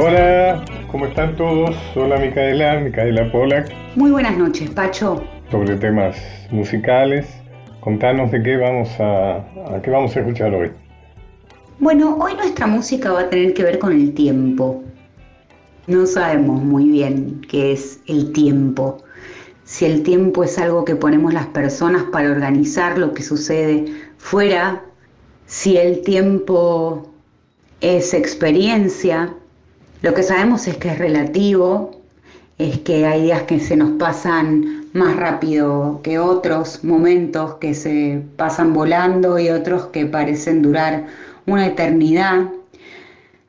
Hola, ¿cómo están todos? Hola Micaela, Micaela Polak. Muy buenas noches, Pacho. Sobre temas musicales, contanos de qué vamos a, a qué vamos a escuchar hoy. Bueno, hoy nuestra música va a tener que ver con el tiempo. No sabemos muy bien qué es el tiempo. Si el tiempo es algo que ponemos las personas para organizar lo que sucede fuera, si el tiempo es experiencia, lo que sabemos es que es relativo, es que hay días que se nos pasan más rápido que otros, momentos que se pasan volando y otros que parecen durar una eternidad.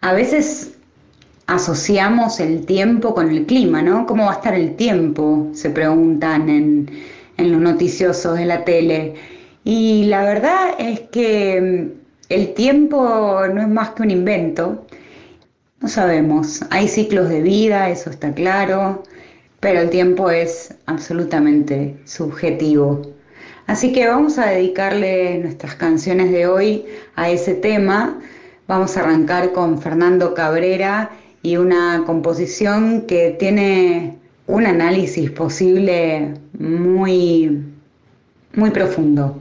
A veces asociamos el tiempo con el clima, ¿no? ¿Cómo va a estar el tiempo? Se preguntan en, en los noticiosos de la tele. Y la verdad es que el tiempo no es más que un invento no sabemos, hay ciclos de vida, eso está claro, pero el tiempo es absolutamente subjetivo. Así que vamos a dedicarle nuestras canciones de hoy a ese tema. Vamos a arrancar con Fernando Cabrera y una composición que tiene un análisis posible muy, muy profundo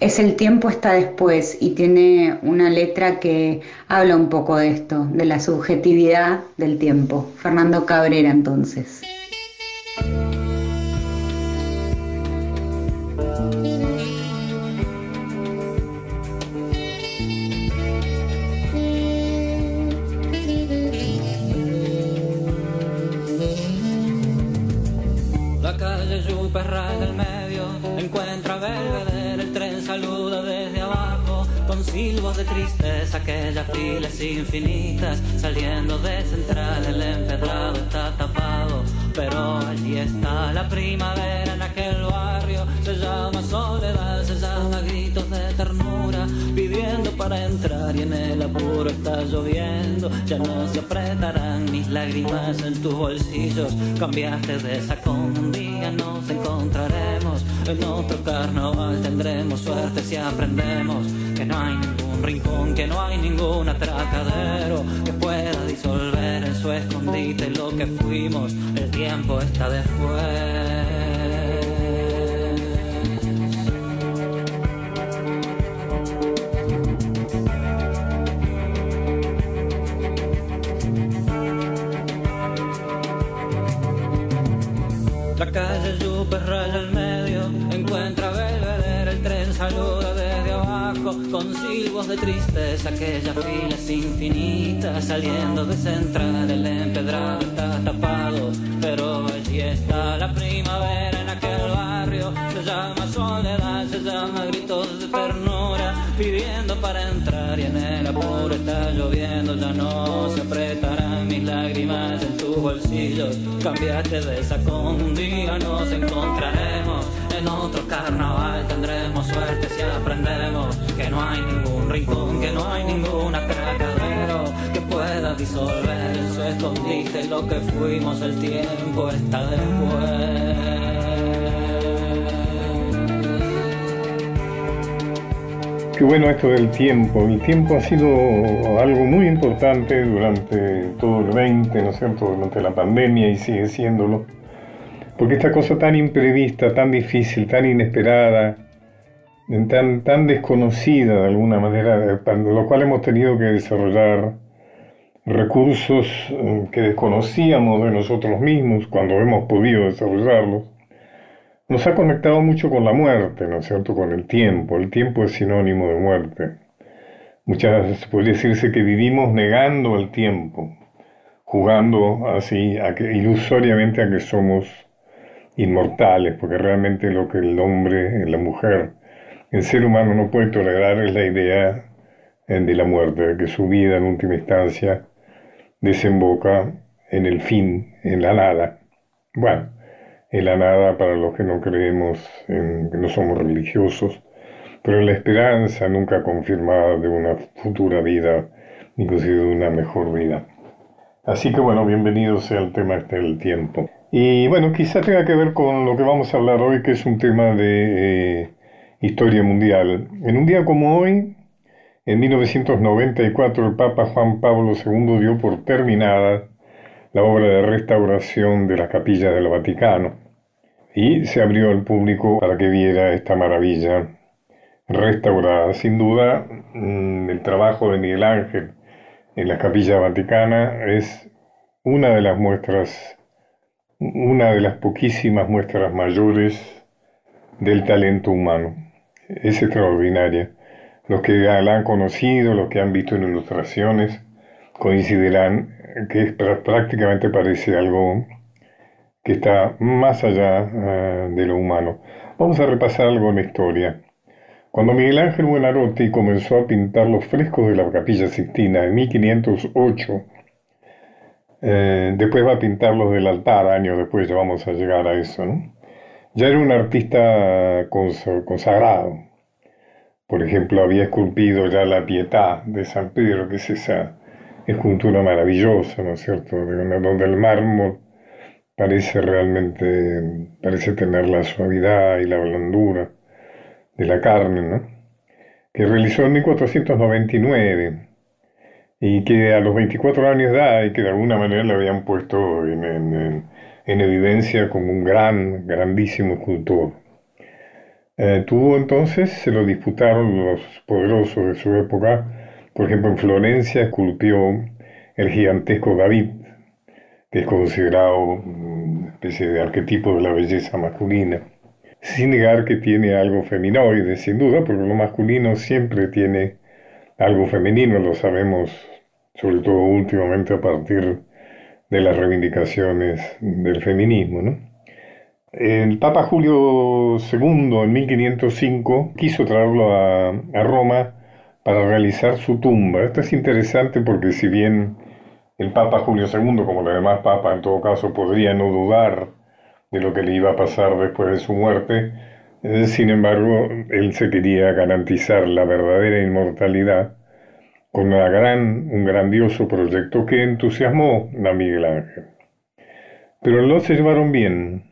es El tiempo está después y tiene una letra que habla un poco de esto, de la subjetividad del tiempo. Fernando Cabrera entonces. Infinitas, saliendo de central, el empedrado está tapado, pero allí está la primavera en aquel barrio, se llama soledad, se llama gritos de ternura, pidiendo para entrar y en el apuro está lloviendo, ya no se apretarán mis lágrimas en tus bolsillos, cambiaste de sacón, un día nos encontraremos, en otro carnaval tendremos suerte si aprendemos que no hay ningún rincón, que no hay ningún atracadero que pueda disolver en su escondite lo que fuimos. El tiempo está después. De tristeza, aquellas filas infinitas, saliendo de central, el empedrado está tapado, pero allí está la primavera en aquel barrio, se llama soledad, se llama gritos de ternura, pidiendo para entrar y en el apuro está lloviendo, ya no se apretarán mis lágrimas en tus bolsillos, cambiaste de sacón, un día nos encontraremos, en otro carnaval tendremos suerte si aprendemos que no hay ningún rincón, que no hay ningún atracadero que pueda disolver su escondite lo que fuimos, el tiempo está después. Qué bueno esto del tiempo. El tiempo ha sido algo muy importante durante todo el 20, ¿no es cierto? Durante la pandemia y sigue siéndolo. Porque esta cosa tan imprevista, tan difícil, tan inesperada, tan, tan desconocida de alguna manera, lo cual hemos tenido que desarrollar recursos eh, que desconocíamos de nosotros mismos cuando hemos podido desarrollarlos nos ha conectado mucho con la muerte, ¿no es cierto? Con el tiempo. El tiempo es sinónimo de muerte. Muchas veces podría decirse que vivimos negando el tiempo, jugando así a que, ilusoriamente a que somos inmortales, porque realmente lo que el hombre, la mujer, el ser humano no puede tolerar es la idea eh, de la muerte, de que su vida en última instancia desemboca en el fin, en la nada. Bueno, en la nada para los que no creemos, en, que no somos religiosos, pero en la esperanza nunca confirmada de una futura vida, inclusive de una mejor vida. Así que bueno, bienvenidos sea el tema este del tiempo. Y bueno, quizá tenga que ver con lo que vamos a hablar hoy, que es un tema de eh, historia mundial. En un día como hoy, en 1994 el Papa Juan Pablo II dio por terminada la obra de restauración de las capillas del Vaticano y se abrió al público para que viera esta maravilla restaurada. Sin duda, mm, el trabajo de Miguel Ángel en la capilla vaticana es una de las muestras, una de las poquísimas muestras mayores del talento humano. Es extraordinaria. Los que la han conocido, los que han visto en ilustraciones, coincidirán que prácticamente parece algo que está más allá eh, de lo humano. Vamos a repasar algo en la historia. Cuando Miguel Ángel Buenarroti comenzó a pintar los frescos de la capilla Sixtina en 1508, eh, después va a pintar los del altar, años después ya vamos a llegar a eso, ya era un artista consagrado. Por ejemplo, había esculpido ya la Pietà de San Pedro, que es esa escultura maravillosa, ¿no es cierto?, donde el mármol parece realmente, parece tener la suavidad y la blandura de la carne, ¿no? que realizó en 1499 y que a los 24 años de edad y que de alguna manera le habían puesto en, evidencia como un gran, grandísimo escultor. Eh, tuvo entonces, se lo disputaron los poderosos de su época, por ejemplo en Florencia esculpió el gigantesco David, que es considerado una especie de arquetipo de la belleza masculina sin negar que tiene algo feminoide, sin duda, porque lo masculino siempre tiene algo femenino, lo sabemos sobre todo últimamente a partir de las reivindicaciones del feminismo. El Papa Julio II en 1505 quiso traerlo a, a Roma para realizar su tumba. Esto es interesante porque si bien el Papa Julio II, como los demás papas en todo caso, podría no dudar de lo que le iba a pasar después de su muerte. Eh, sin embargo, él se quería garantizar la verdadera inmortalidad con una gran, un grandioso proyecto que entusiasmó a Miguel Ángel. Pero no se llevaron bien.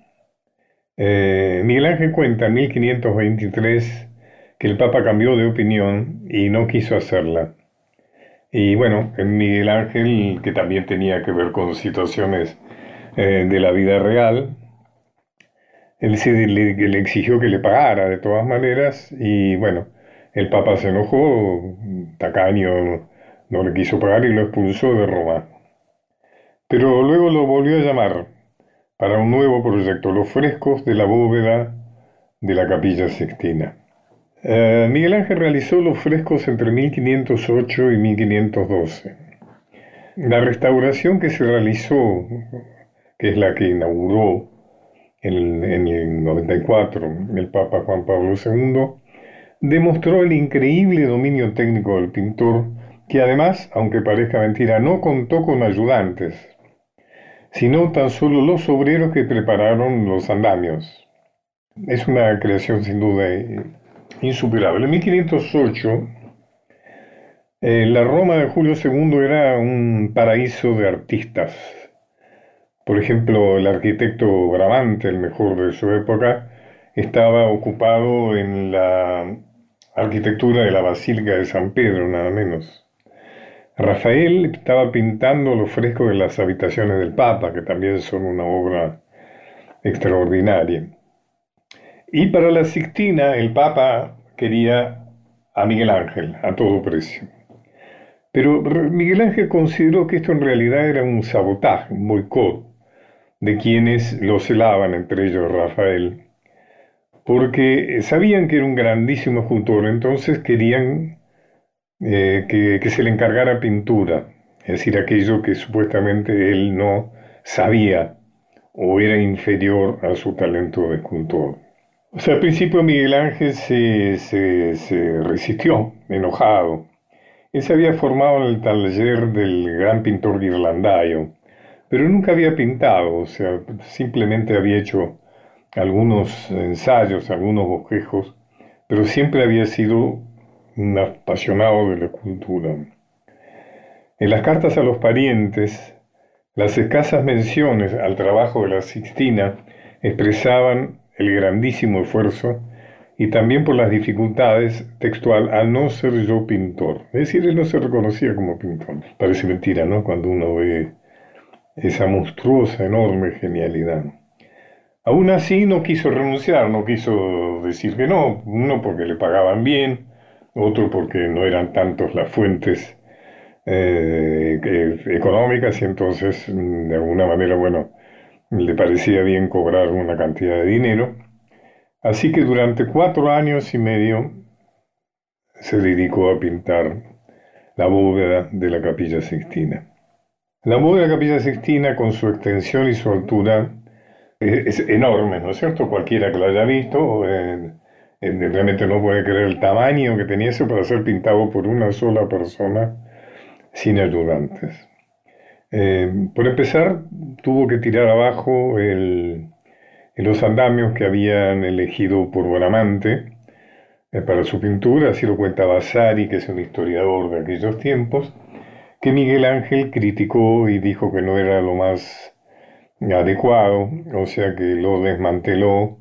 Eh, Miguel Ángel cuenta en 1523 que el Papa cambió de opinión y no quiso hacerla. Y bueno, Miguel Ángel, que también tenía que ver con situaciones eh, de la vida real, él se le, exigió que le pagara de todas maneras y bueno, el Papa se enojó, tacaño no le quiso pagar y lo expulsó de Roma. Pero luego lo volvió a llamar para un nuevo proyecto, los frescos de la bóveda de la capilla sextina. Eh, Miguel Ángel realizó los frescos entre 1508 y 1512. La restauración que se realizó, que es la que inauguró en el, 94, el Papa Juan Pablo II, demostró el increíble dominio técnico del pintor, que además, aunque parezca mentira, no contó con ayudantes, sino tan solo los obreros que prepararon los andamios. Es una creación sin duda insuperable. En 1508, eh, la Roma de Julio II era un paraíso de artistas por ejemplo, el arquitecto Bramante, el mejor de su época, estaba ocupado en la arquitectura de la Basílica de San Pedro, nada menos. Rafael estaba pintando los frescos de las habitaciones del Papa, que también son una obra extraordinaria. Y para la Sixtina, el Papa quería a Miguel Ángel a todo precio. Pero Miguel Ángel consideró que esto en realidad era un sabotaje, un boicot de quienes lo celaban, entre ellos Rafael, porque sabían que era un grandísimo escultor, entonces querían eh, que, se le encargara pintura, es decir, aquello que supuestamente él no sabía o era inferior a su talento de escultor. O sea, al principio Miguel Ángel se, se resistió, enojado. Él se había formado en el taller del gran pintor Ghirlandaio, pero nunca había pintado, o sea, simplemente había hecho algunos ensayos, algunos bosquejos, pero siempre había sido un apasionado de la cultura. En las cartas a los parientes, las escasas menciones al trabajo de la Sixtina expresaban el grandísimo esfuerzo y también por las dificultades textual al no ser yo pintor. Es decir, él no se reconocía como pintor. Parece mentira, ¿no? Cuando uno ve esa monstruosa, enorme genialidad. Aún así no quiso renunciar, no quiso decir que no, uno porque le pagaban bien, otro porque no eran tantos las fuentes eh, económicas y entonces de alguna manera, bueno, le parecía bien cobrar una cantidad de dinero. Así que durante cuatro años y medio se dedicó a pintar la bóveda de la capilla Sixtina. La bóveda de la capilla Sixtina, con su extensión y su altura, es, enorme, ¿no es cierto? Cualquiera que la haya visto, eh, eh, realmente no puede creer el tamaño que tenía eso para ser pintado por una sola persona sin ayudantes. Eh, por empezar, tuvo que tirar abajo los andamios que habían elegido por Bramante eh, para su pintura, así lo cuenta Vasari, que es un historiador de aquellos tiempos, que Miguel Ángel criticó y dijo que no era lo más adecuado, o sea que lo desmanteló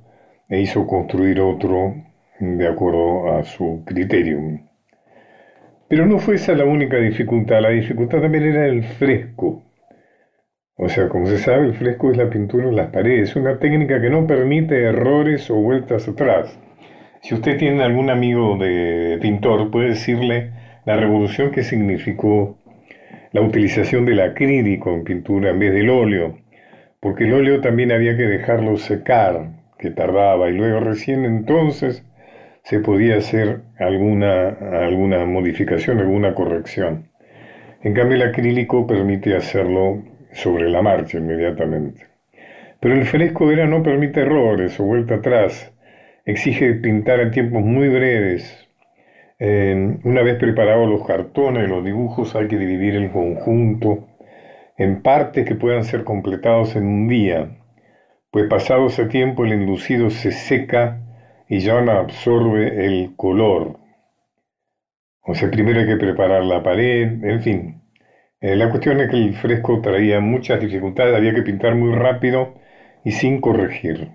e hizo construir otro de acuerdo a su criterio. Pero no fue esa la única dificultad, la dificultad también era el fresco. O sea, como se sabe, el fresco es la pintura en las paredes, una técnica que no permite errores o vueltas atrás. Si usted tiene algún amigo de pintor, puede decirle la revolución que significó la utilización del acrílico en pintura en vez del óleo, porque el óleo también había que dejarlo secar, que tardaba, y luego recién entonces se podía hacer alguna, alguna modificación, alguna corrección. En cambio, el acrílico permite hacerlo sobre la marcha inmediatamente. Pero el fresco era no permite errores o vuelta atrás, exige pintar en tiempos muy breves. Una vez preparados los cartones, los dibujos, hay que dividir el conjunto en partes que puedan ser completados en un día, pues pasado ese tiempo el enlucido se seca y ya no absorbe el color. O sea, primero hay que preparar la pared, en fin. Eh, la cuestión es que el fresco traía muchas dificultades, había que pintar muy rápido y sin corregir.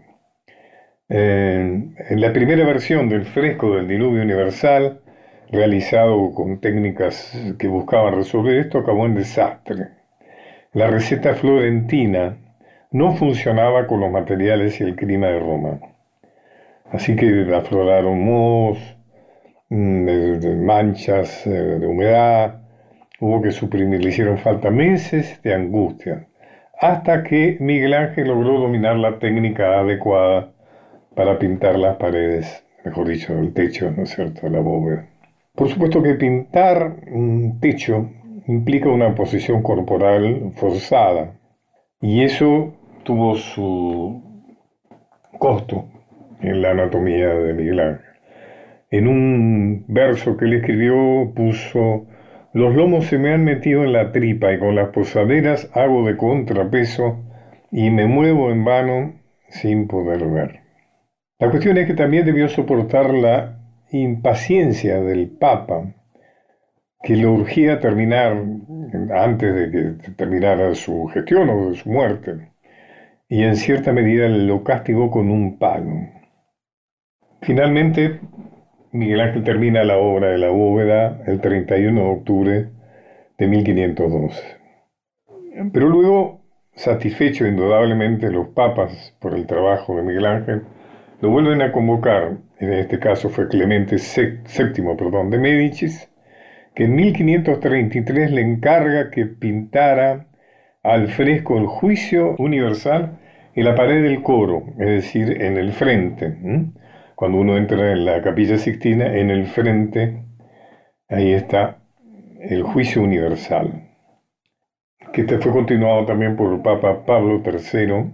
Eh, en la primera versión del fresco del diluvio universal, realizado con técnicas que buscaban resolver esto, acabó en desastre. La receta florentina no funcionaba con los materiales y el clima de Roma. Así que afloraron mohos, mm, manchas eh, de humedad, Hubo que suprimir, le hicieron falta meses de angustia, hasta que Miguel Ángel logró dominar la técnica adecuada para pintar las paredes, mejor dicho, el techo, ¿no es cierto?, la bóveda. Por supuesto que pintar un techo implica una posición corporal forzada, y eso tuvo su costo en la anatomía de Miguel Ángel. En un verso que él escribió puso los lomos se me han metido en la tripa y con las posaderas hago de contrapeso y me muevo en vano sin poder ver. La cuestión es que también debió soportar la impaciencia del Papa, que lo urgía terminar antes de que terminara su gestión o de su muerte, y en cierta medida lo castigó con un palo. Finalmente, Miguel Ángel termina la obra de la bóveda el 31 de octubre de 1512. Pero luego, satisfecho indudablemente los papas por el trabajo de Miguel Ángel, lo vuelven a convocar, en este caso fue Clemente VII perdón, de Médicis, que en 1533 le encarga que pintara al fresco el juicio universal en la pared del coro, es decir, en el frente. Cuando uno entra en la capilla Sixtina, en el frente, ahí está el juicio universal, que este fue continuado también por el Papa Pablo III,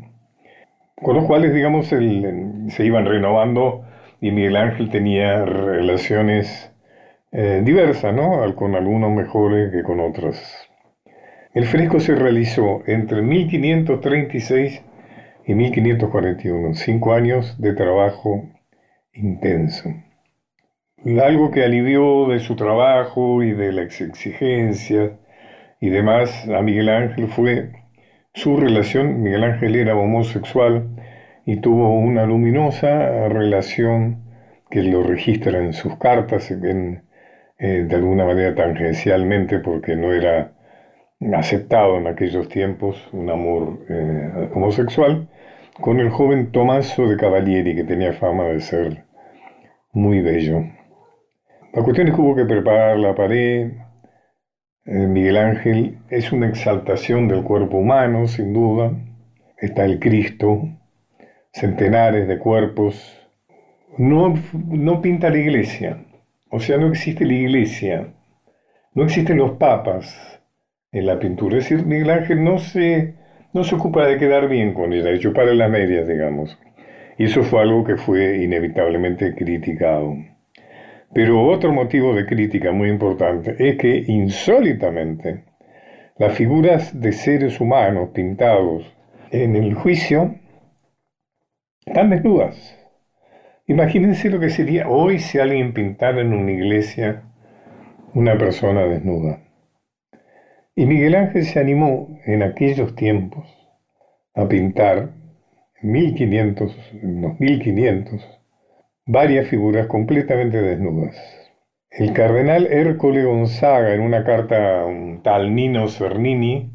con los cuales, digamos, se iban renovando y Miguel Ángel tenía relaciones eh, diversas, ¿no? Con algunos mejores que con otros. El fresco se realizó entre 1536 y 1541, cinco años de trabajo intenso. Algo que alivió de su trabajo y de las exigencias y demás a Miguel Ángel fue su relación. Miguel Ángel era homosexual y tuvo una luminosa relación que lo registra en sus cartas, eh, de alguna manera tangencialmente, porque no era aceptado en aquellos tiempos un amor eh, homosexual, con el joven Tomaso de Cavalieri, que tenía fama de ser muy bello. La cuestión es que hubo que preparar la pared. Eh, Miguel Ángel es una exaltación del cuerpo humano, sin duda. Está el Cristo, centenares de cuerpos. No, no pinta la iglesia, o sea, no existe la iglesia, no existen los papas en la pintura. Es decir, Miguel Ángel no se, no se ocupa de quedar bien con ella, de chupar las medias, digamos. Y eso fue algo que fue inevitablemente criticado. Pero otro motivo de crítica muy importante es que insólitamente las figuras de seres humanos pintados en el juicio están desnudas. Imagínense lo que sería hoy si alguien pintara en una iglesia una persona desnuda. Y Miguel Ángel se animó en aquellos tiempos a pintar, en 1500, en los 1500, varias figuras completamente desnudas. El cardenal Hércole Gonzaga, en una carta a un tal Nino Cernini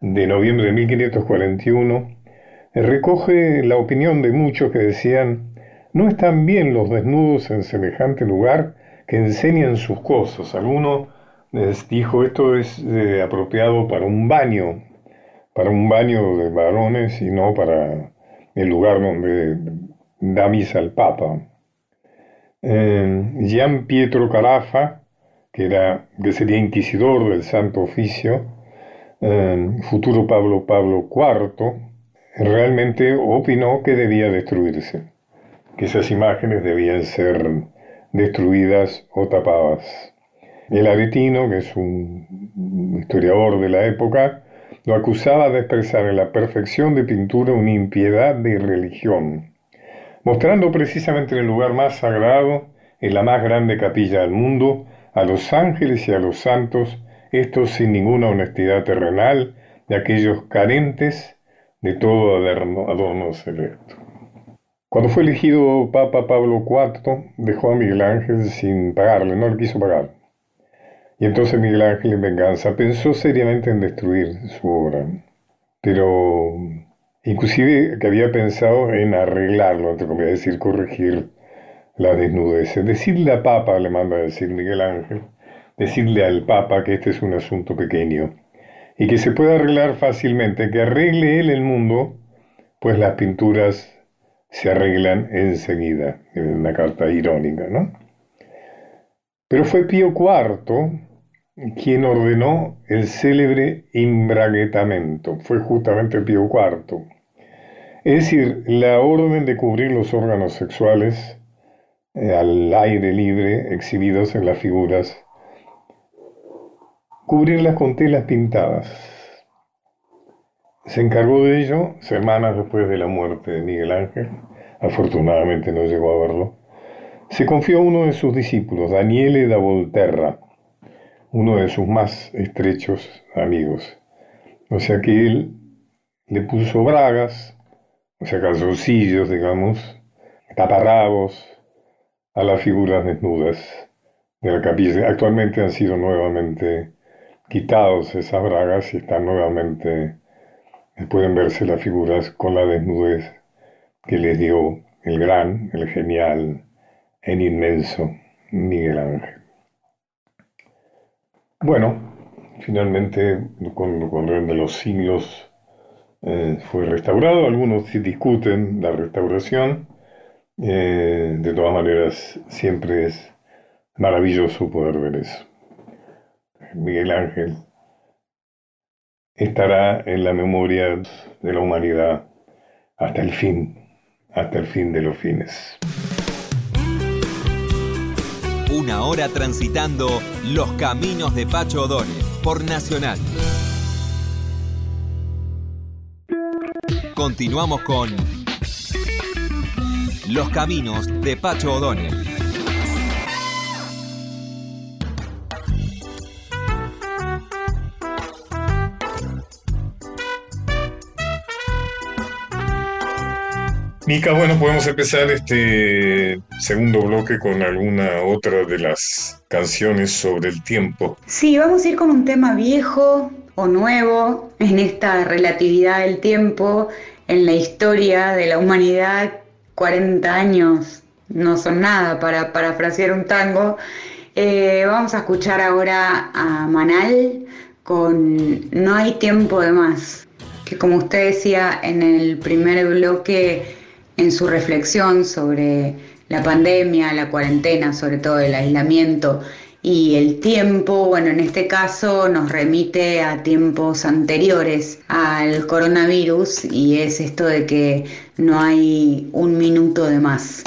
de noviembre de 1541, recoge la opinión de muchos que decían no están bien los desnudos en semejante lugar que enseñan sus cosas. Alguno les dijo esto es eh, apropiado para un baño, para un baño de varones y no para el lugar donde da misa el Papa. Eh, Gian Pietro Carafa, que, era, que sería inquisidor del Santo Oficio, eh, futuro Pablo Pablo IV, realmente opinó que debía destruirse que esas imágenes debían ser destruidas o tapadas. El Aretino, que es un historiador de la época, lo acusaba de expresar en la perfección de pintura una impiedad de religión, mostrando precisamente en el lugar más sagrado, en la más grande capilla del mundo, a los ángeles y a los santos, estos sin ninguna honestidad terrenal, de aquellos carentes de todo adorno, celeste. Cuando fue elegido Papa Pablo IV, dejó a Miguel Ángel sin pagarle, no le quiso pagar. Y entonces Miguel Ángel, en venganza, pensó seriamente en destruir su obra. Pero inclusive que había pensado en arreglarlo, entre comillas, decir, corregir la desnudez. Decirle al Papa, le manda a decir Miguel Ángel, decirle al Papa que este es un asunto pequeño y que se puede arreglar fácilmente, que arregle él el mundo, pues las pinturas se arreglan enseguida, en una carta irónica, ¿no? Pero fue Pío IV quien ordenó el célebre imbraguetamento, fue justamente Pío IV. Es decir, la orden de cubrir los órganos sexuales eh, al aire libre exhibidos en las figuras, cubrirlas con telas pintadas. Se encargó de ello semanas después de la muerte de Miguel Ángel, afortunadamente no llegó a verlo. Se confió a uno de sus discípulos, Daniele da Volterra, uno de sus más estrechos amigos. O sea que él le puso bragas, o sea, calzoncillos, digamos, taparrabos a las figuras desnudas de la capilla. Actualmente han sido nuevamente quitados esas bragas y están nuevamente pueden verse las figuras con la desnudez que les dio el gran, el genial, el inmenso Miguel Ángel. Bueno, finalmente con, con de los siglos eh, fue restaurado. Algunos discuten la restauración. Eh, de todas maneras, siempre es maravilloso poder ver eso. Miguel Ángel estará en la memoria de la humanidad hasta el fin, hasta el fin de los fines. Una hora transitando los caminos de Pacho O'Donnell por Nacional. Continuamos con Los caminos de Pacho O'Donnell. Mica, bueno, podemos empezar este segundo bloque con alguna otra de las canciones sobre el tiempo. Sí, vamos a ir con un tema viejo o nuevo en esta relatividad del tiempo, en la historia de la humanidad. 40 años no son nada para parafrasear un tango. Eh, vamos a escuchar ahora a Manal con No hay tiempo de más, que como usted decía en el primer bloque, en su reflexión sobre la pandemia, la cuarentena, sobre todo el aislamiento y el tiempo, bueno, en este caso nos remite a tiempos anteriores al coronavirus y es esto de que no hay un minuto de más.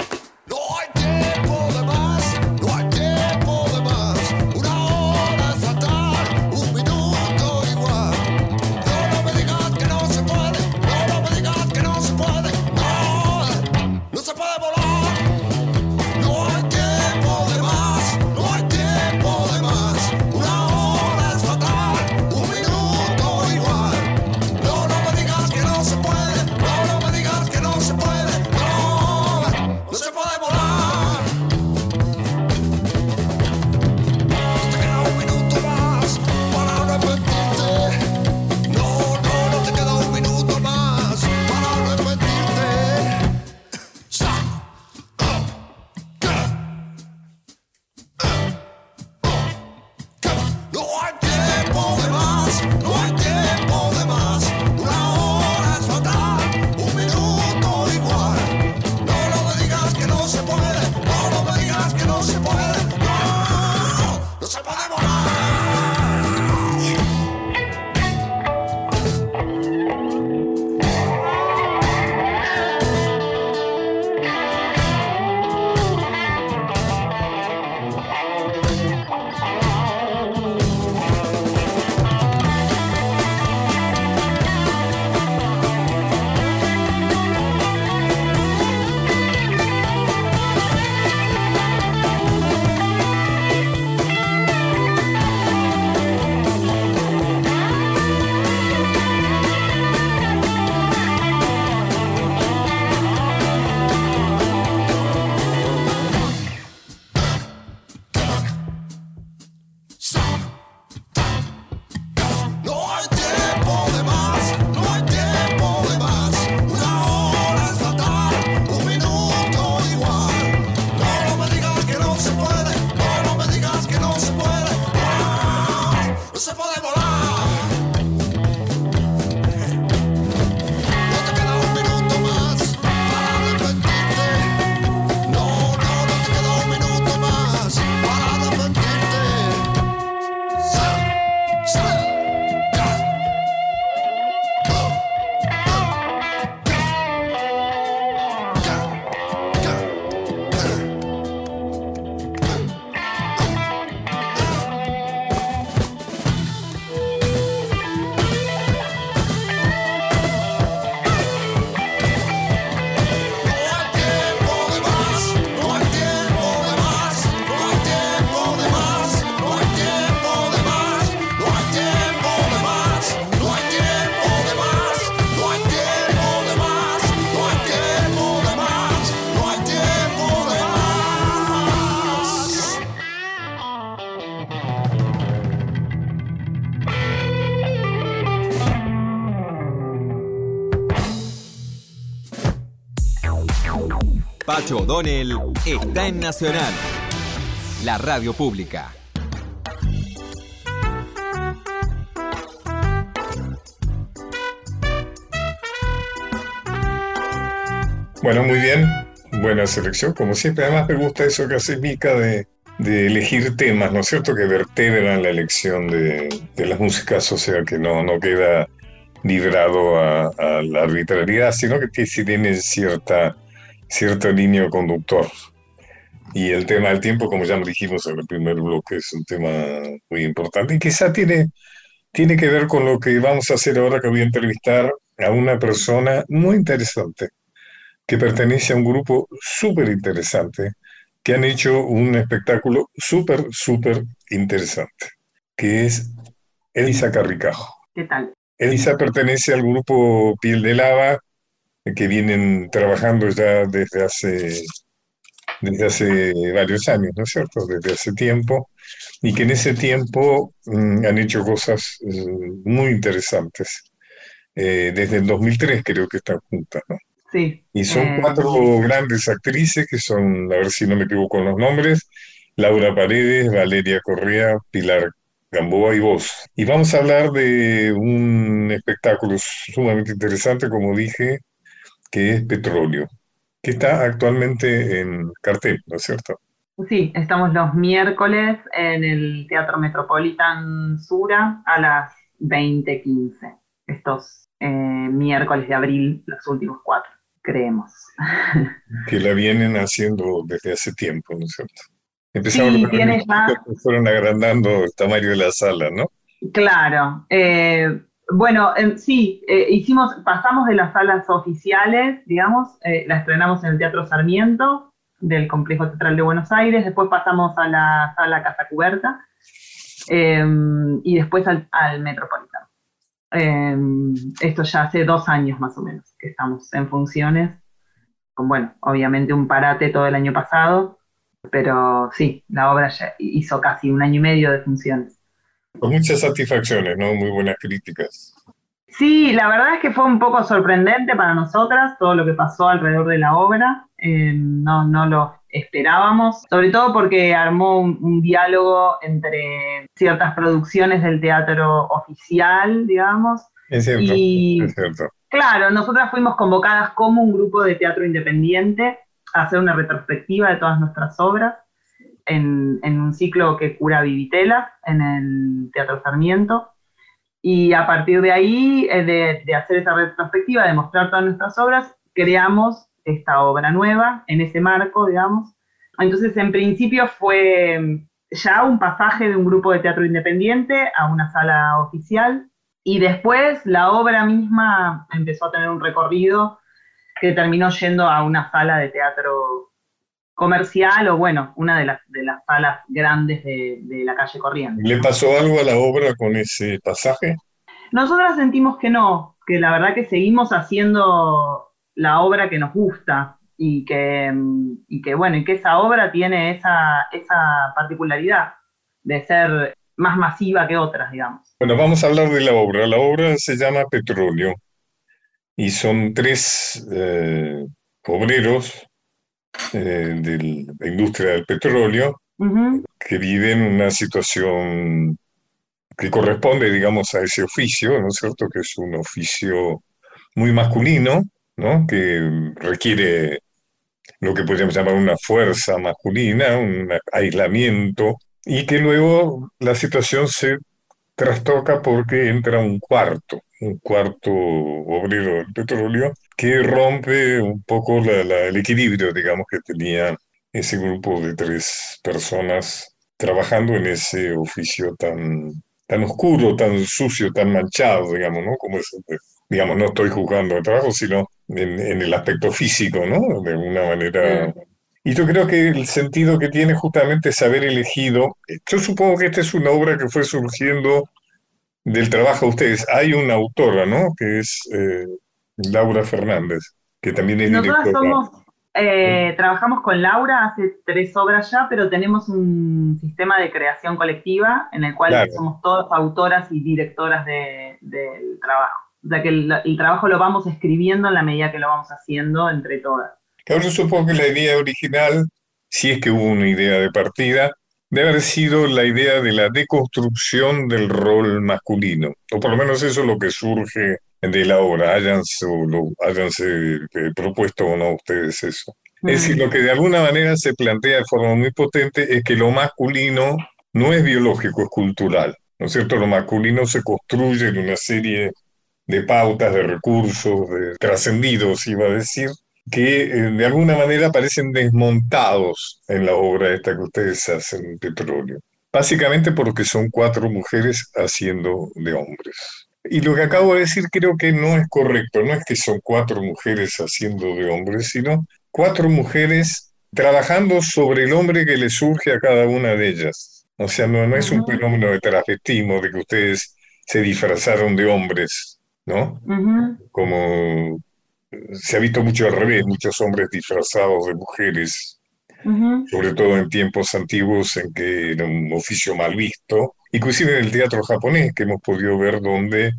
Pacho O'Donnell está en Nacional, la radio pública. Bueno, muy bien. Buena selección, como siempre. Además me gusta eso que hace Mica de, elegir temas, ¿no es cierto?, que vertebran la elección de, las músicas, o sea, que no, no queda librado a, a la arbitrariedad, sino que sí tiene cierta cierto línea conductor. Y el tema del tiempo, como ya dijimos en el primer bloque, es un tema muy importante y quizá tiene, tiene que ver con lo que vamos a hacer ahora que voy a entrevistar a una persona muy interesante que pertenece a un grupo súper interesante que han hecho un espectáculo súper, súper interesante, que es Elisa Carricajo. ¿Qué tal? Elisa pertenece al grupo Piel de Lava, que vienen trabajando ya desde hace, desde hace varios años, ¿no es cierto? Desde hace tiempo, y que en ese tiempo mm, han hecho cosas eh, muy interesantes. Eh, desde el 2003 creo que están juntas, ¿no? Sí. Y son eh, cuatro grandes actrices que son, a ver si no me equivoco con los nombres, Laura Paredes, Valeria Correa, Pilar Gamboa y vos. Y vamos a hablar de un espectáculo sumamente interesante, como dije, que es Petróleo, que está actualmente en cartel, ¿no es cierto? Sí, estamos los miércoles en el Teatro Metropolitan Sura a las 20.15. Estos eh, miércoles de abril, los últimos cuatro, creemos. Que la vienen haciendo desde hace tiempo, ¿no es cierto? Empezaron Sí, con fueron agrandando el tamaño de la sala, ¿no? Claro. eh, bueno, em, sí, eh, hicimos, pasamos de las salas oficiales, digamos, eh, la estrenamos en el Teatro Sarmiento del Complejo Teatral de Buenos Aires, después pasamos a la sala Casa Cubierta em, y después al, al Metropolitano. Em, esto ya hace dos años más o menos que estamos en funciones, con, bueno, obviamente un parate todo el año pasado, pero sí, la obra ya hizo casi un año y medio de funciones. Con muchas satisfacciones, ¿no? Muy buenas críticas. Sí, la verdad es que fue un poco sorprendente para nosotras todo lo que pasó alrededor de la obra. Eh, no, no lo esperábamos, sobre todo porque armó un, un diálogo entre ciertas producciones del teatro oficial, digamos. Es cierto, Y es cierto. claro, nosotras fuimos convocadas como un grupo de teatro independiente a hacer una retrospectiva de todas nuestras obras en, en un ciclo que cura Vivitela en el Teatro Sarmiento. Y a partir de ahí, eh, de, de hacer esa retrospectiva, de mostrar todas nuestras obras, creamos esta obra nueva en ese marco, digamos. Entonces, en principio fue mm, ya un pasaje de un grupo de teatro independiente a una sala oficial y después la obra misma empezó a tener un recorrido que terminó yendo a una sala de teatro comercial o bueno, una de las, de las salas grandes de, de la calle Corrientes. ¿Le pasó algo a la obra con ese pasaje? Nosotras sentimos que no, que la verdad que seguimos haciendo la obra que nos gusta y que, y que bueno, y que esa obra tiene esa, esa particularidad de ser más masiva que otras, digamos. Bueno, vamos a hablar de la obra. La obra se llama Petróleo y son tres eh, obreros eh, de la industria del petróleo que viven una situación que corresponde, digamos, a ese oficio, ¿no es cierto? Que es un oficio muy masculino, ¿no? Que requiere lo que podríamos llamar una fuerza masculina, un aislamiento, y que luego la situación se trastoca porque entra un cuarto, un cuarto obrero del petróleo, que rompe un poco la- la- el equilibrio, digamos, que tenía ese grupo de tres personas trabajando en ese oficio tan, tan oscuro, tan sucio, tan manchado, digamos, ¿no? Como es, digamos, no estoy juzgando el trabajo, sino en, en el aspecto físico, ¿no? De alguna manera. Y yo creo que el sentido que tiene justamente es haber elegido, yo supongo que esta es una obra que fue surgiendo del trabajo de ustedes. Hay una autora, ¿no? Que es eh, Laura Fernández, que también es Nosotras directora. somos, eh, trabajamos con Laura hace tres obras ya, pero tenemos un sistema de creación colectiva en el cual Claro. somos todas autoras y directoras de- del trabajo. O sea que el, el trabajo lo vamos escribiendo en la medida que lo vamos haciendo entre todas. Claro, yo supongo que la idea original, si es que hubo una idea de partida, debe haber sido la idea de la deconstrucción del rol masculino, o por lo menos eso es lo que surge de la obra, háyanse, lo, háyanse eh, propuesto o no ustedes eso. Es decir, lo que de alguna manera se plantea de forma muy potente es que lo masculino no es biológico, es cultural, ¿no es cierto? Lo masculino se construye en una serie de pautas, de recursos, de trascendidos, iba a decir, que eh, de alguna manera parecen desmontados en la obra esta que ustedes hacen, Petróleo. Básicamente porque son cuatro mujeres haciendo de hombres. Y lo que acabo de decir creo que no es correcto, no es que son cuatro mujeres haciendo de hombres, sino cuatro mujeres trabajando sobre el hombre que le surge a cada una de ellas. O sea, no, no es un fenómeno de transvestismo, de que ustedes se disfrazaron de hombres, ¿no? Ujú. como se ha visto mucho al revés, muchos hombres disfrazados de mujeres, sobre todo en tiempos antiguos en que era un oficio mal visto, inclusive en el teatro japonés que hemos podido ver donde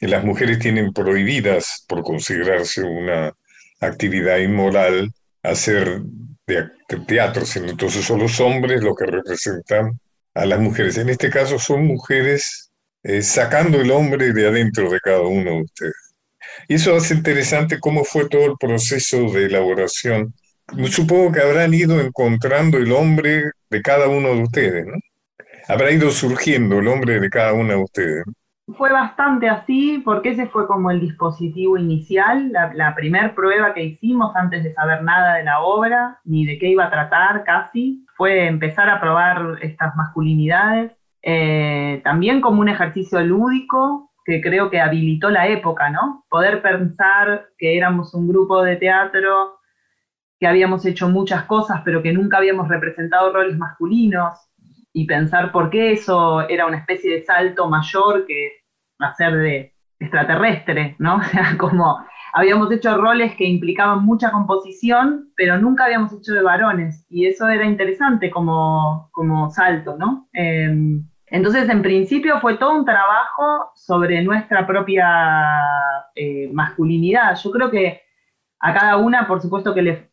las mujeres tienen prohibidas, por considerarse una actividad inmoral, hacer de teatro, sino entonces son los hombres los que representan a las mujeres. En este caso son mujeres eh, sacando el hombre de adentro de cada uno de ustedes. Y eso hace interesante cómo fue todo el proceso de elaboración. Supongo que habrán ido encontrando el hombre de cada uno de ustedes, ¿no? Habrá ido surgiendo el hombre de cada una de ustedes. Fue bastante así, porque ese fue como el dispositivo inicial, la, la primer prueba que hicimos antes de saber nada de la obra, ni de qué iba a tratar casi, fue empezar a probar estas masculinidades, eh, también como un ejercicio lúdico que creo que habilitó la época, ¿no? Poder pensar que éramos un grupo de teatro, que habíamos hecho muchas cosas, pero que nunca habíamos representado roles masculinos, y pensar por qué eso era una especie de salto mayor que hacer de extraterrestre, ¿no? O sea, como habíamos hecho roles que implicaban mucha composición, pero nunca habíamos hecho de varones, y eso era interesante como, como salto, ¿no? Em, entonces, en principio fue todo un trabajo sobre nuestra propia eh, masculinidad. Yo creo que a cada una, por supuesto que le,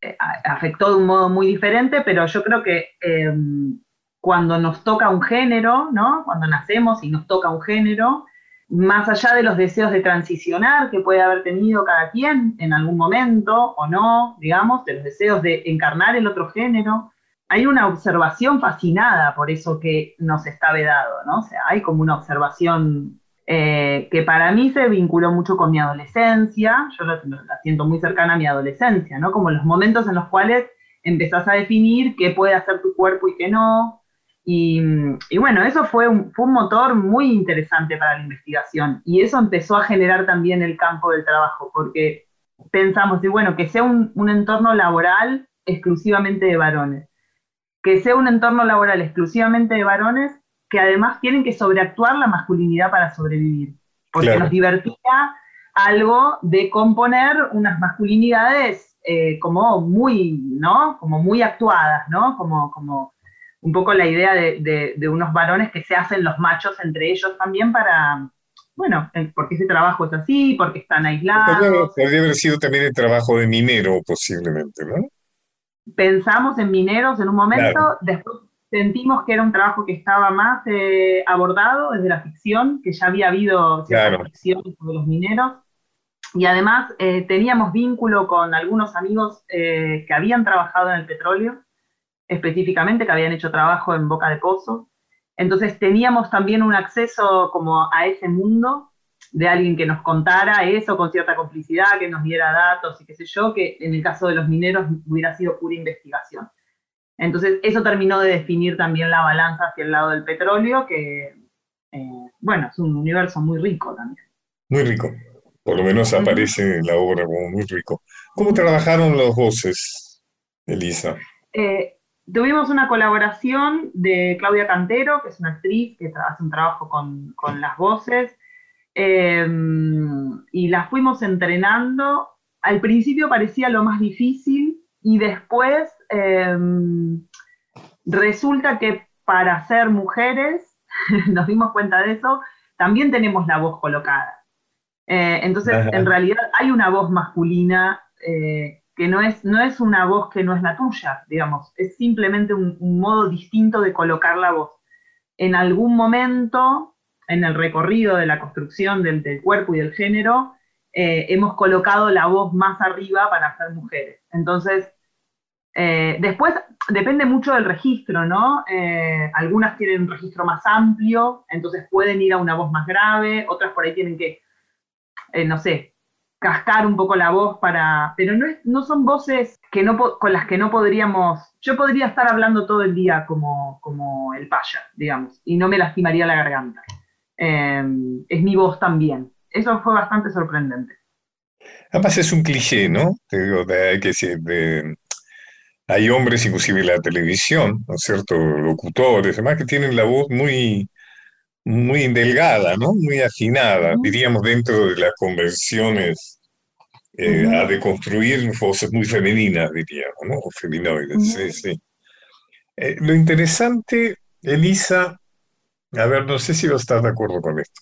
eh, afectó de un modo muy diferente, pero yo creo que em, cuando nos toca un género, ¿no? Cuando nacemos y nos toca un género, más allá de los deseos de transicionar que puede haber tenido cada quien en algún momento o no, digamos, de los deseos de encarnar el otro género, hay una observación fascinada por eso que nos está vedado, ¿no? O sea, hay como una observación eh, que para mí se vinculó mucho con mi adolescencia, yo la, siento muy cercana a mi adolescencia, ¿no? Como los momentos en los cuales empezás a definir qué puede hacer tu cuerpo y qué no, y, bueno, eso fue un, fue motor muy interesante para la investigación y eso empezó a generar también el campo del trabajo, porque pensamos, y bueno, que sea un, entorno laboral exclusivamente de varones, que sea un entorno laboral exclusivamente de varones que además tienen que sobreactuar la masculinidad para sobrevivir, porque nos divertía algo de componer unas masculinidades eh, como muy, ¿no? Como muy actuadas, ¿no? Como, como un poco la idea de, unos varones que se hacen los machos entre ellos también para, bueno, porque ese trabajo es así, porque están aislados. Podría, haber sido también el trabajo de minero posiblemente, ¿no? Pensamos en mineros en un momento, después sentimos que era un trabajo que estaba más eh, abordado desde la ficción, que ya había habido cierta ficción sobre los mineros. Y además eh, teníamos vínculo con algunos amigos eh, que habían trabajado en el petróleo específicamente, que habían hecho trabajo en Boca de Pozo. Entonces teníamos también un acceso como a ese mundo de alguien que nos contara eso con cierta complicidad, que nos diera datos y qué sé yo, que en el caso de los mineros hubiera sido pura investigación. Entonces eso terminó de definir también la balanza hacia el lado del petróleo, que, eh, bueno, es un universo muy rico también. Muy rico, por lo menos aparece en la obra como muy rico. ¿Cómo trabajaron los voces, Elisa? Eh, Tuvimos una colaboración de Claudia Cantero, que es una actriz que hace un trabajo con, las voces, y las fuimos entrenando. Al principio parecía lo más difícil y después em, resulta que para ser mujeres, nos dimos cuenta de eso, también tenemos la voz colocada. Eh, entonces, en realidad hay una voz masculina eh, que no es, no es una voz que no es la tuya, digamos, es simplemente un, modo distinto de colocar la voz. En algún momento, en el recorrido de la construcción del, cuerpo y del género, eh, hemos colocado la voz más arriba para ser mujeres. Entonces, eh, después depende mucho del registro, ¿no? Eh, algunas tienen un registro más amplio, entonces pueden ir a una voz más grave, otras por ahí tienen que, no sé, cascar un poco la voz para. Pero no, es, no son voces que no, con las que no podríamos. Yo podría estar hablando todo el día como, como el paya, digamos, y no me lastimaría la garganta. Em, es mi voz también. Eso fue bastante sorprendente. Además es un cliché, ¿no? Te digo, hay que hay hombres, inclusive en la televisión, ¿no es cierto? Locutores, además que tienen la voz muy, muy delgada, ¿no? Muy afinada, diríamos dentro de las convenciones eh, a deconstruir voces muy femeninas, diríamos, ¿no? O feminoides, sí, sí. Eh, lo interesante, Elisa, a ver, no sé si vas a estar de acuerdo con esto,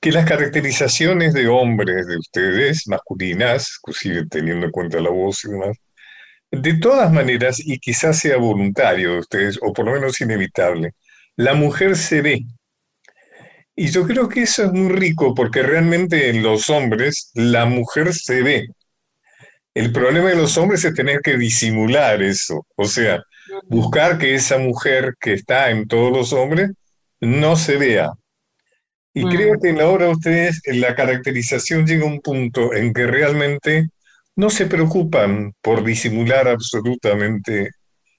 que las caracterizaciones de hombres de ustedes, masculinas, inclusive teniendo en cuenta la voz y demás, de todas maneras, y quizás sea voluntario de ustedes, o por lo menos inevitable, la mujer se ve. Y yo creo que eso es muy rico porque realmente en los hombres la mujer se ve. El problema de los hombres es tener que disimular eso, o sea, buscar que esa mujer que está en todos los hombres no se vea. Y creo que en la obra de ustedes la caracterización llega a un punto en que realmente no se preocupan por disimular absolutamente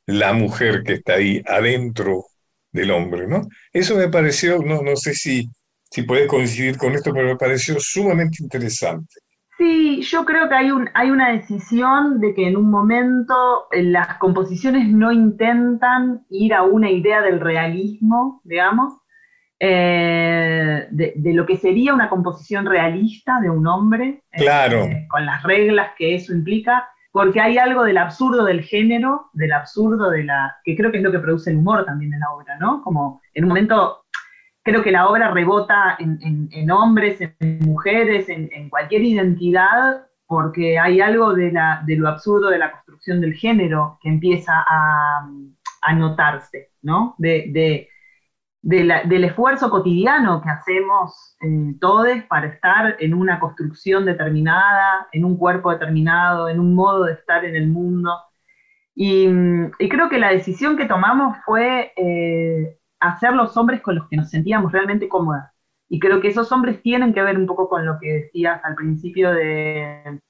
la mujer que está ahí adentro del hombre, ¿no? Eso me pareció, no, no sé si, si puedes coincidir con esto, pero me pareció sumamente interesante. Sí, yo creo que hay, un, hay una decisión de que en un momento eh, las composiciones no intentan ir a una idea del realismo, digamos, eh, de, lo que sería una composición realista de un hombre, eh, claro. con las reglas que eso implica, porque hay algo del absurdo del género, del absurdo de la, que creo que es lo que produce el humor también en la obra, ¿no? Como en un momento, creo que la obra rebota en, hombres, en mujeres, en, cualquier identidad, porque hay algo de, lo absurdo de la construcción del género que empieza a, a notarse, ¿no? de del esfuerzo cotidiano que hacemos eh, todos para estar en una construcción determinada, en un cuerpo determinado, en un modo de estar en el mundo. Y, creo que la decisión que tomamos fue eh, hacer los hombres con los que nos sentíamos realmente cómodas. Y creo que esos hombres tienen que ver un poco con lo que decías al principio de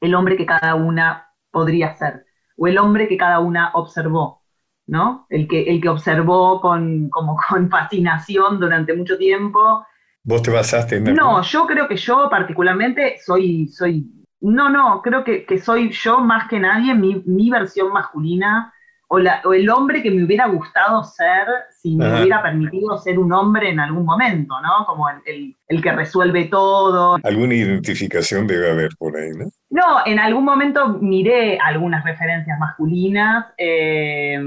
el hombre que cada una podría ser, o el hombre que cada una observó. ¿no? El que, el que observó con, como con fascinación durante mucho tiempo. ¿Vos te basaste en No, yo creo que yo particularmente soy, soy, no, no, creo que, soy yo más que nadie, mi, mi versión masculina o, el hombre que me hubiera gustado ser si me hubiera permitido ser un hombre en algún momento, ¿no? Como el, que resuelve todo. Alguna identificación debe haber por ahí, ¿no? No, en algún momento miré algunas referencias masculinas. Eh,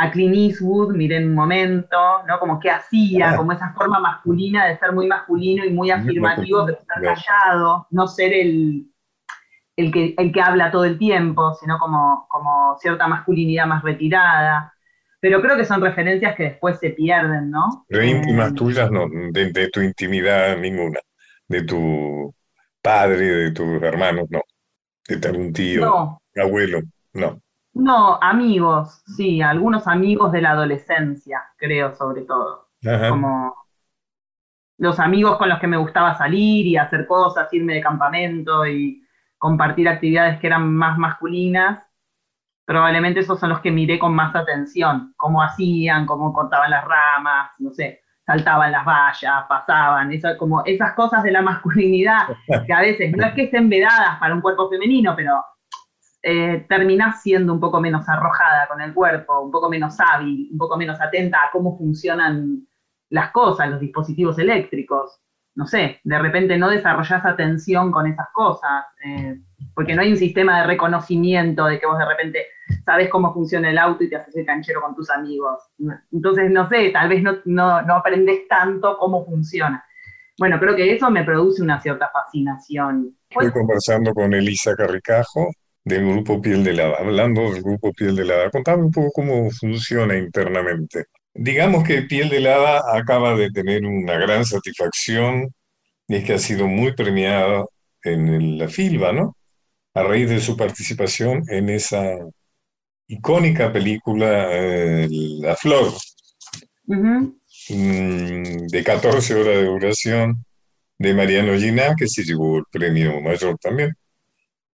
a Clint Eastwood, miré en un momento, ¿no? Como qué hacía, como esa forma masculina de ser muy masculino y muy afirmativo, pero estar callado, no ser el, el que, el que habla todo el tiempo, sino como, como cierta masculinidad más retirada. Pero creo que son referencias que después se pierden, ¿no? Pero íntimas eh, tuyas, no, de, tu intimidad ninguna, de tu padre, de tus hermanos, no, de algún tío, abuelo, no. No, amigos, sí, algunos amigos de la adolescencia, creo, sobre todo. Como los amigos con los que me gustaba salir y hacer cosas, irme de campamento y compartir actividades que eran más masculinas, probablemente esos son los que miré con más atención, cómo hacían, cómo cortaban las ramas, no sé, saltaban las vallas, pasaban, eso, como esas cosas de la masculinidad, que a veces no es que estén vedadas para un cuerpo femenino, pero eh, terminás siendo un poco menos arrojada con el cuerpo, un poco menos hábil, un poco menos atenta a cómo funcionan las cosas, los dispositivos eléctricos no sé, de repente no desarrollás atención con esas cosas, eh, porque no hay un sistema de reconocimiento de que vos de repente sabes cómo funciona el auto y te haces el canchero con tus amigos. Entonces, no sé, tal vez no, no, aprendes tanto cómo funciona. Bueno, creo que eso me produce una cierta fascinación. Estoy conversando con Elisa Carricajo del grupo Piel de Lava, hablando del grupo Piel de Lava. Contame un poco cómo funciona internamente. Digamos que Piel de Lava acaba de tener una gran satisfacción y es que ha sido muy premiado en la FILBA, ¿no? A raíz de su participación en esa icónica película eh, La Flor, mm, de 14 horas de duración, de Mariano Gina, que se llevó el premio mayor también.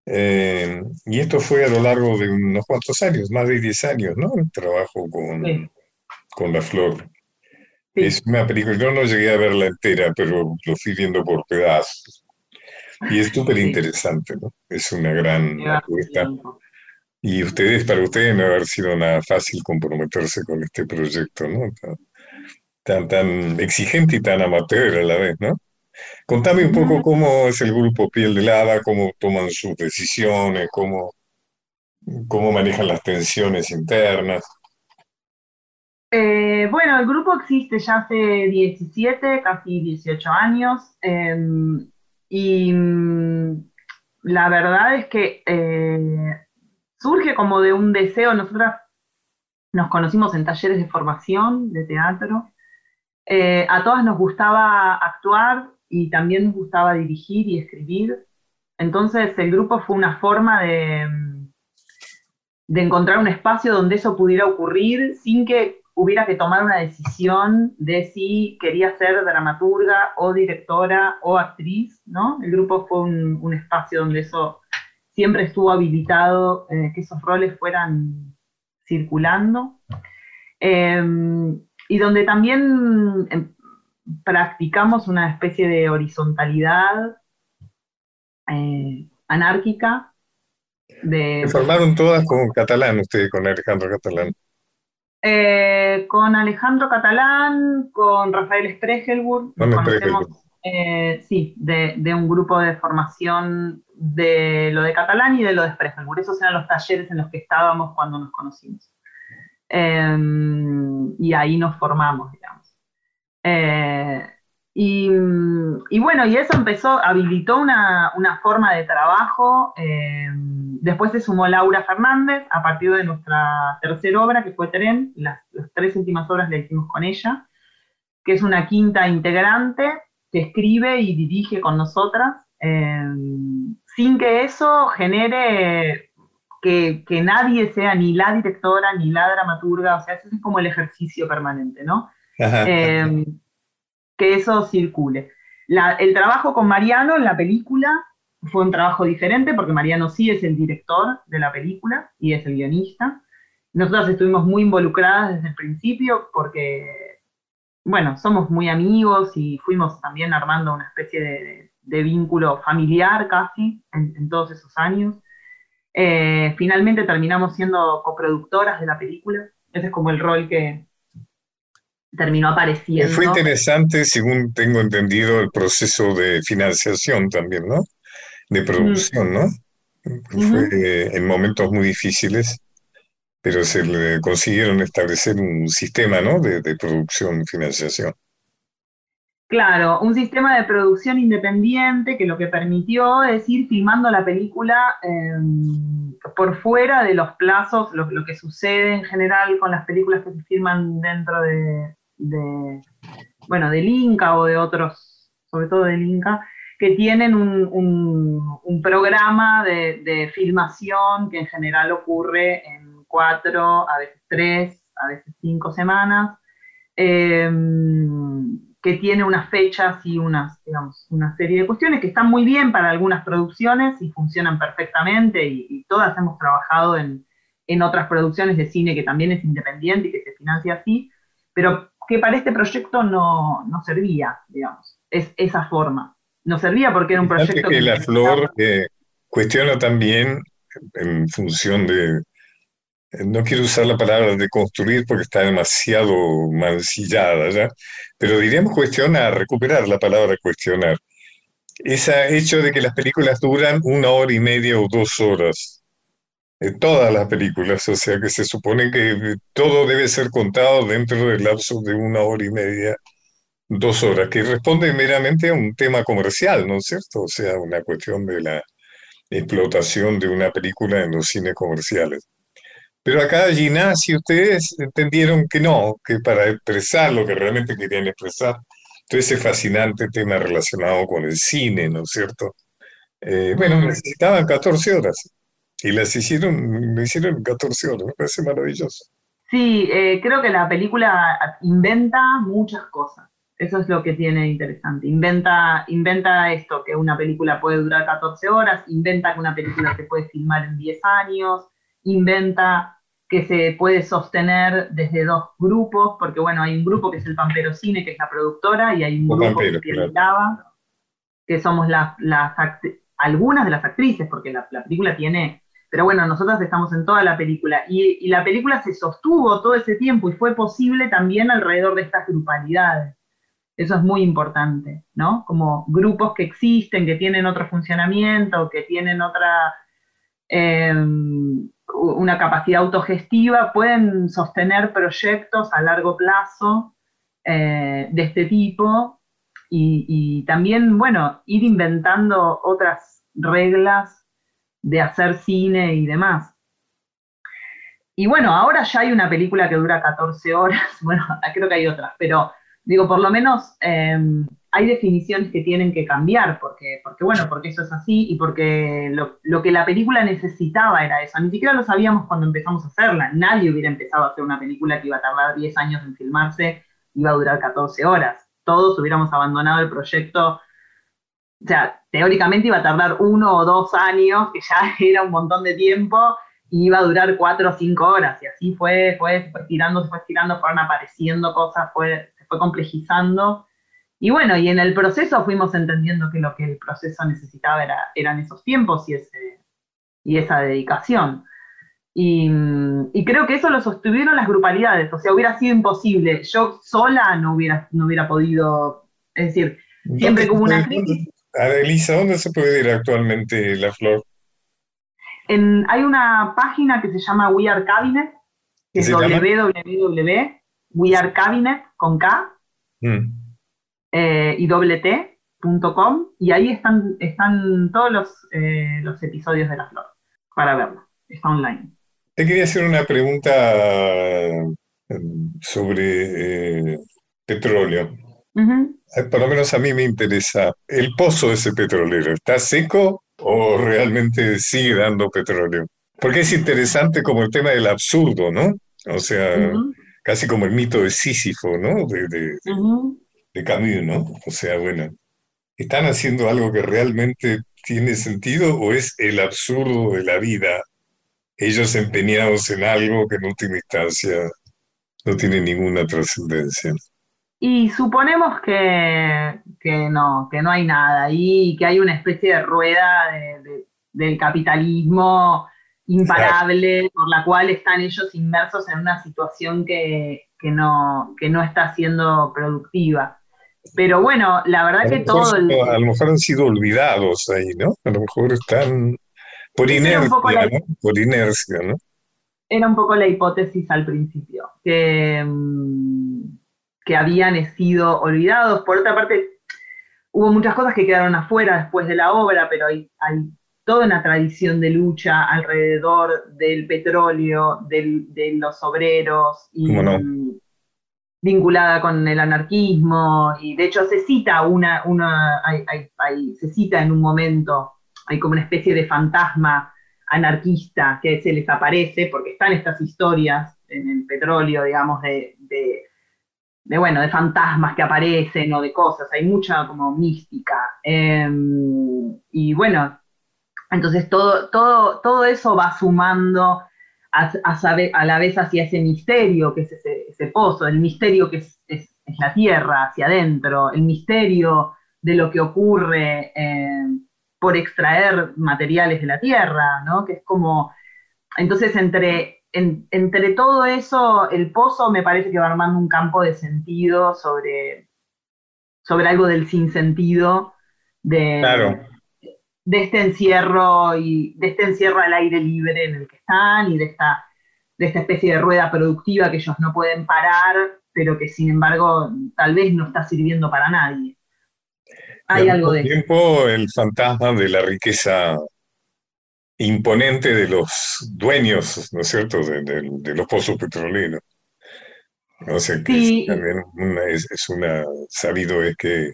Eh, y esto fue a lo largo de unos cuantos años, más de 10 años, ¿no? El trabajo con, con la flor. Es una película, yo no llegué a verla entera, pero lo fui viendo por pedazos. Y es súper interesante, ¿no? Es una gran apuesta. Y ustedes, para ustedes no haber sido nada fácil comprometerse con este proyecto, ¿no? Tan, tan, exigente y tan amateur a la vez, ¿no? Contame un poco cómo es el grupo Piel de Lava, cómo toman sus decisiones, cómo, cómo manejan las tensiones internas. Eh, bueno, el grupo existe ya hace 17, casi 18 años, em, y mm, la verdad es que eh, surge como de un deseo, nosotras nos conocimos en talleres de formación de teatro, eh, a todas nos gustaba actuar y también nos gustaba dirigir y escribir, entonces el grupo fue una forma de, de encontrar un espacio donde eso pudiera ocurrir sin que hubiera que tomar una decisión de si quería ser dramaturga o directora o actriz, ¿no? El grupo fue un, espacio donde eso siempre estuvo habilitado, eh, que esos roles fueran circulando, em, y donde también em, practicamos una especie de horizontalidad eh, anárquica. Se formaron todas con catalán, ustedes, con Alejandro Catalán. Eh, con Alejandro Catalán, con Rafael Spregelburg, conocemos, eh, sí, de, un grupo de formación de lo de Catalán y de lo de Spregelburg. Esos eran los talleres en los que estábamos cuando nos conocimos. Em, y ahí nos formamos, digamos. Eh, y, bueno, y eso empezó, habilitó una, forma de trabajo. Em, Después se sumó Laura Fernández a partir de nuestra tercera obra, que fue Tren. Las, tres últimas obras la hicimos con ella, que es una quinta integrante que escribe y dirige con nosotras, eh, sin que eso genere que, nadie sea ni la directora ni la dramaturga, o sea, ese es como el ejercicio permanente, ¿no? Eh, que eso circule. el trabajo con Mariano en la película fue un trabajo diferente porque Mariano sí es el director de la película y es el guionista. Nosotros estuvimos muy involucradas desde el principio porque, bueno, somos muy amigos y fuimos también armando una especie de, vínculo familiar casi en, todos esos años. Eh, finalmente terminamos siendo coproductoras de la película. Ese es como el rol que terminó apareciendo. Fue interesante, según tengo entendido, el proceso de financiación también, ¿no? de producción, ¿no? Fue en momentos muy difíciles, pero se le consiguieron establecer un sistema, ¿no? De, producción, financiación. Claro, un sistema de producción independiente que lo que permitió es ir filmando la película em, por fuera de los plazos, lo, que sucede en general con las películas que se filman dentro de, de bueno, del Inca o de otros, sobre todo del Inca, que tienen un, programa de, filmación que en general ocurre en cuatro, a veces tres, a veces cinco semanas, em, que tiene unas fechas y unas, digamos, una serie de cuestiones que están muy bien para algunas producciones y funcionan perfectamente y, todas hemos trabajado en, otras producciones de cine que también es independiente y que se financia así, pero que para este proyecto no, no servía, digamos, es esa forma nos servía porque era un proyecto que... la flor eh, cuestiona también en función de, no quiero usar la palabra de construir porque está demasiado mancillada ya, pero diríamos cuestionar, recuperar la palabra cuestionar. Ese hecho de que las películas duran una hora y media o dos horas. Todas las películas, o sea que se supone que todo debe ser contado dentro del lapso de una hora y media dos horas, que responde meramente a un tema comercial, ¿no es cierto? O sea, una cuestión de la explotación de una película en los cines comerciales. Pero acá, Gina, si ustedes entendieron que no, que para expresar lo que realmente querían expresar, todo ese fascinante tema relacionado con el cine, ¿no es cierto? Eh, bueno, necesitaban 14 horas y las hicieron, lo hicieron 14 horas, me parece maravilloso. Sí, eh, creo que la película inventa muchas cosas. Eso es lo que tiene interesante. Inventa, inventa esto, que una película puede durar 14 horas, inventa que una película se puede filmar en 10 años, inventa que se puede sostener desde dos grupos, porque bueno, hay un grupo que es el Pampero Cine, que es la productora, y hay un grupo que es que somos las, las algunas de las actrices, porque la, película tiene, pero bueno, nosotras estamos en toda la película, y, la película se sostuvo todo ese tiempo y fue posible también alrededor de estas grupalidades. Eso es muy importante, ¿no? Como grupos que existen, que tienen otro funcionamiento, que tienen otra, em, una capacidad autogestiva, pueden sostener proyectos a largo plazo eh, de este tipo y, también, bueno, ir inventando otras reglas de hacer cine y demás. Y bueno, ahora ya hay una película que dura 14 horas, bueno, creo que hay otras, pero digo, por lo menos em, hay definiciones que tienen que cambiar, porque, porque bueno, porque eso es así y porque lo, que la película necesitaba era eso. Ni siquiera lo sabíamos cuando empezamos a hacerla. Nadie hubiera empezado a hacer una película que iba a tardar 10 años en filmarse, iba a durar 14 horas. Todos hubiéramos abandonado el proyecto. O sea, teóricamente iba a tardar uno o dos años, que ya era un montón de tiempo, y iba a durar cuatro o cinco horas. Y así fue, fue, fue tirando, se fue tirando, fueron apareciendo cosas, fue fue complejizando. Y bueno, y en el proceso fuimos entendiendo que lo que el proceso necesitaba era, eran esos tiempos y, ese, y esa dedicación. Y, creo que eso lo sostuvieron las grupalidades, o sea, hubiera sido imposible. Yo sola no hubiera, no hubiera podido, es decir, siempre como una crisis. Elisa, ¿dónde se puede ir actualmente la flor? En, hay una página que se llama We Are Cabinet, que es www We Are Cabinet con K mm. eh, y doble T.com y ahí están, están todos los, eh, los episodios de La Flor para verlo. Está online. Te quería hacer una pregunta mm, sobre eh, petróleo. Por lo menos a mí me interesa, ¿el pozo de ese petrolero está seco o realmente sigue dando petróleo? Porque es interesante como el tema del absurdo, ¿no? O sea, casi como el mito de Sísifo, ¿no? De, de, Camus, ¿no? O sea, bueno, ¿están haciendo algo que realmente tiene sentido o es el absurdo de la vida? Ellos empeñados en algo que en última instancia no tiene ninguna trascendencia. Y suponemos que, que, no, que no hay nada ahí, que hay una especie de rueda del capitalismo imparable por la cual están ellos inmersos en una situación que, no, no está siendo productiva. Pero bueno, la verdad que todo... A lo mejor han sido olvidados ahí, ¿no? A lo mejor están por inercia, ¿no? Por inercia, ¿no? Era un poco la hipótesis al principio, que, mm, que habían sido olvidados. Por otra parte, hubo muchas cosas que quedaron afuera después de la obra, pero hay, hay toda una tradición de lucha alrededor del petróleo, de los obreros, y, vinculada con el anarquismo, y de hecho se cita una, una se cita en un momento, hay como una especie de fantasma anarquista que se les aparece, porque están estas historias en el petróleo, digamos, de, de, bueno, de fantasmas que aparecen o de cosas, hay mucha como mística. Em, y bueno, entonces todo, todo, todo eso va sumando a, a, la vez hacia ese misterio que es ese, pozo, el misterio que es, la tierra hacia adentro, el misterio de lo que ocurre eh, por extraer materiales de la tierra, ¿no? Que es como, entonces entre, entre todo eso, el pozo me parece que va armando un campo de sentido sobre, sobre algo del sinsentido de, claro de este encierro y de este encierro al aire libre en el que están y de esta, de esta especie de rueda productiva que ellos no pueden parar, pero que sin embargo tal vez no está sirviendo para nadie. Hay algo de tiempo el fantasma de la riqueza imponente de los dueños, ¿no es cierto?, de, los pozos petroleros. O sea, que también es, es, una, sabido es que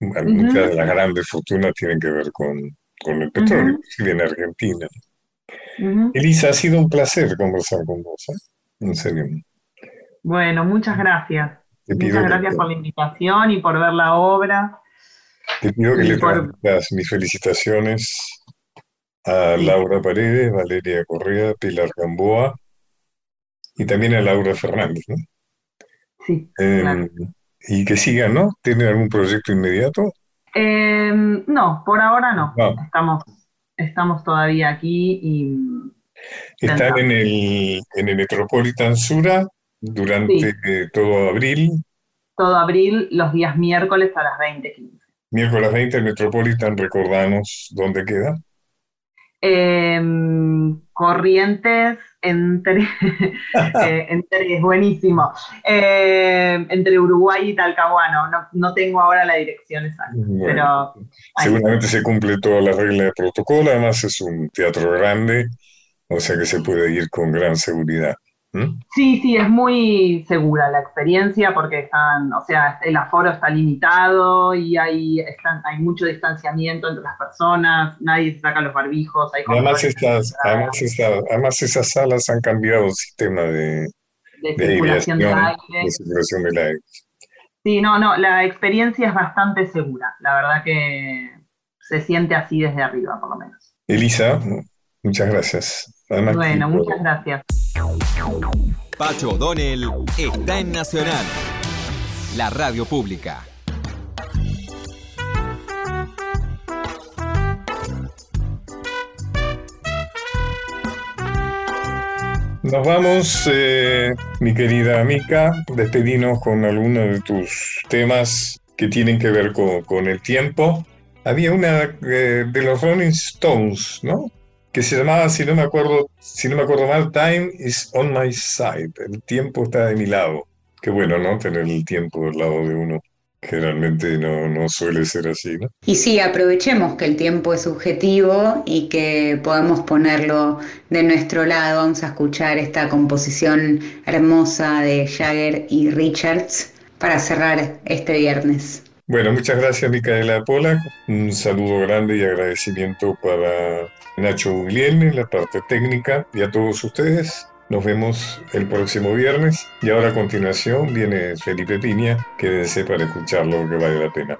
Muchas de las grandes fortunas tienen que ver con, el petróleo, inclusive en Argentina. Elisa, ha sido un placer conversar con vos, ¿eh? en serio. Bueno, muchas gracias. muchas gracias por la invitación y por ver la obra. Te pido que le traigas mis felicitaciones a Laura Paredes, Valeria Correa, Pilar Gamboa y también a Laura Fernández, ¿no? Sí. Em, y que sigan, ¿no? ¿Tienen algún proyecto inmediato? Em, no, por ahora no. Estamos, estamos todavía aquí y... Están en el, en el Metropolitan Sura durante todo abril todo abril, los días miércoles a las 20.15. Miércoles 20, Metropolitan, recordanos dónde queda. Em, Corrientes entre, eh, entre es buenísimo, em, entre Uruguay y Talcahuano. No, no, tengo ahora la dirección exacta, pero... Seguramente se cumple toda la regla de protocolo, además es un teatro grande, o sea que se puede ir con gran seguridad. ¿Mm? Sí, sí, es muy segura la experiencia porque están, o sea, el aforo está limitado y hay, están, hay mucho distanciamiento entre las personas, nadie saca los barbijos. Hay además, estas, además, esas salas han cambiado el sistema de, de, circulación, del aire. circulación del aire. Sí, no, no, la experiencia es bastante segura, la verdad que se siente así desde arriba, por lo menos. Elisa, muchas gracias. Bueno, muchas gracias. Pacho O'Donnell está en Nacional, la radio pública. Nos vamos, eh, mi querida Mica, despedimos con algunos de tus temas que tienen que ver con, el tiempo. Había una eh, de los Rolling Stones, ¿no? Que se llamaba, si no me acuerdo, si no me acuerdo mal, Time is on my side. El tiempo está de mi lado. Qué bueno, ¿no? Tener el tiempo del lado de uno. Generalmente no, no suele ser así, ¿no? Y sí, aprovechemos que el tiempo es subjetivo y que podemos ponerlo de nuestro lado. Vamos a escuchar esta composición hermosa de Jagger y Richards para cerrar este viernes. Bueno, muchas gracias Micaela Pola. Un saludo grande y agradecimiento para Nacho Guglielmi, la parte técnica, y a todos ustedes. Nos vemos el próximo viernes y ahora a continuación viene Felipe Piña. Quédense para escuchar lo que vale la pena.